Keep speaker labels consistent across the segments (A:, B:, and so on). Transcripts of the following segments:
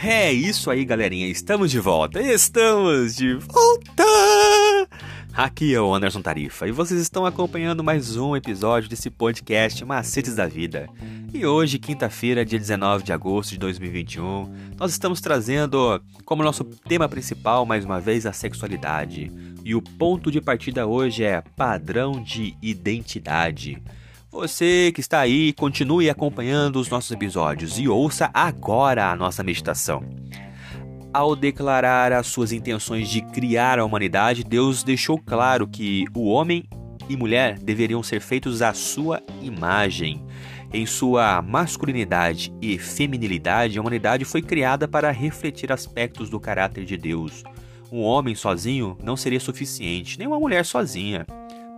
A: É isso aí, galerinha. Estamos de volta. Estamos de volta. Aqui é o Anderson Tarifa e vocês estão acompanhando mais um episódio desse podcast Macetes da Vida. E hoje, quinta-feira, dia 19 de agosto de 2021, nós estamos trazendo como nosso tema principal, mais uma vez, a sexualidade. E o ponto de partida hoje é padrão de identidade. Você que está aí, continue acompanhando os nossos episódios e ouça agora a nossa meditação. Ao declarar as suas intenções de criar a humanidade, Deus deixou claro que o homem e mulher deveriam ser feitos à sua imagem. Em sua masculinidade e feminilidade, a humanidade foi criada para refletir aspectos do caráter de Deus. Um homem sozinho não seria suficiente, nem uma mulher sozinha.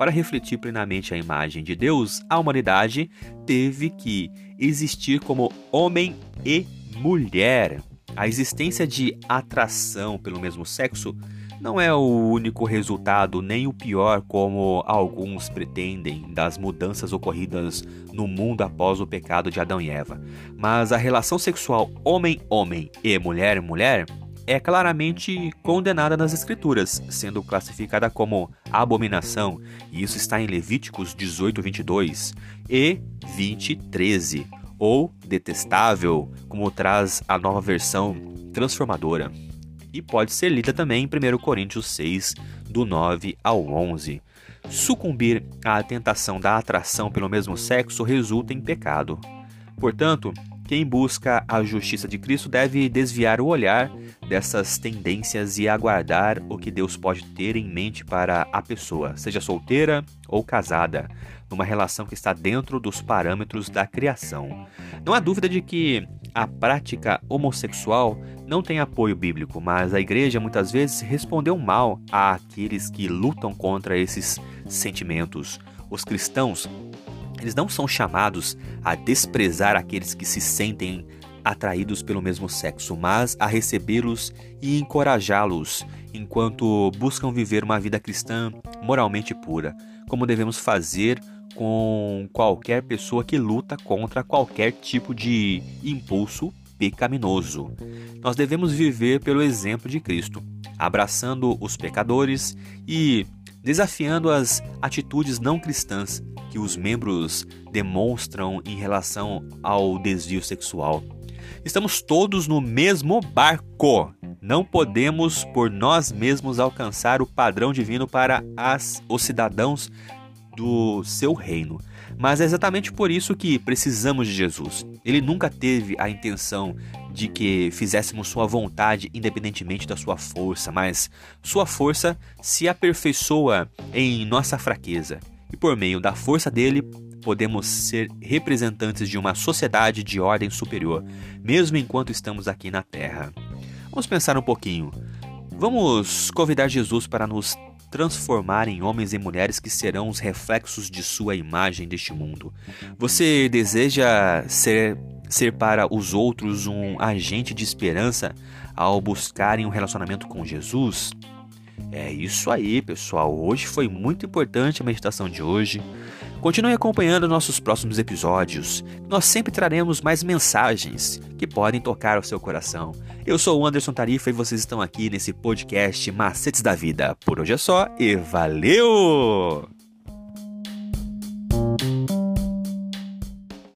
A: Para refletir plenamente a imagem de Deus, a humanidade teve que existir como homem e mulher. A existência de atração pelo mesmo sexo não é o único resultado, nem o pior, como alguns pretendem, das mudanças ocorridas no mundo após o pecado de Adão e Eva. Mas a relação sexual homem-homem e mulher-mulher é claramente condenada nas Escrituras, sendo classificada como abominação, e isso está em Levíticos 18, 22 e 20, 13, ou detestável, como traz a nova versão transformadora. E pode ser lida também em 1 Coríntios 6, do 9 ao 11. Sucumbir à tentação da atração pelo mesmo sexo resulta em pecado. Portanto, quem busca a justiça de Cristo deve desviar o olhar dessas tendências e aguardar o que Deus pode ter em mente para a pessoa, seja solteira ou casada, numa relação que está dentro dos parâmetros da criação. Não há dúvida de que a prática homossexual não tem apoio bíblico, mas a igreja muitas vezes respondeu mal àqueles que lutam contra esses sentimentos. Os cristãos eles não são chamados a desprezar aqueles que se sentem atraídos pelo mesmo sexo, mas a recebê-los e encorajá-los enquanto buscam viver uma vida cristã moralmente pura, como devemos fazer com qualquer pessoa que luta contra qualquer tipo de impulso pecaminoso. Nós devemos viver pelo exemplo de Cristo, abraçando os pecadores e desafiando as atitudes não cristãs que os membros demonstram em relação ao desvio sexual. Estamos todos no mesmo barco. Não podemos por nós mesmos alcançar o padrão divino para as, os cidadãos do seu reino. Mas é exatamente por isso que precisamos de Jesus. Ele nunca teve a intenção de que fizéssemos sua vontade independentemente da sua força, mas sua força se aperfeiçoa em nossa fraqueza. E por meio da força dele, podemos ser representantes de uma sociedade de ordem superior, mesmo enquanto estamos aqui na Terra. Vamos pensar um pouquinho. Vamos convidar Jesus para nos transformar em homens e mulheres que serão os reflexos de sua imagem deste mundo. Você deseja ser ser para os outros um agente de esperança ao buscarem um relacionamento com Jesus? É isso aí, pessoal. Hoje foi muito importante a meditação de hoje. Continue acompanhando nossos próximos episódios. Nós sempre traremos mais mensagens que podem tocar o seu coração. Eu sou o Anderson Tarifa e vocês estão aqui nesse podcast Macetes da Vida. Por hoje é só e valeu!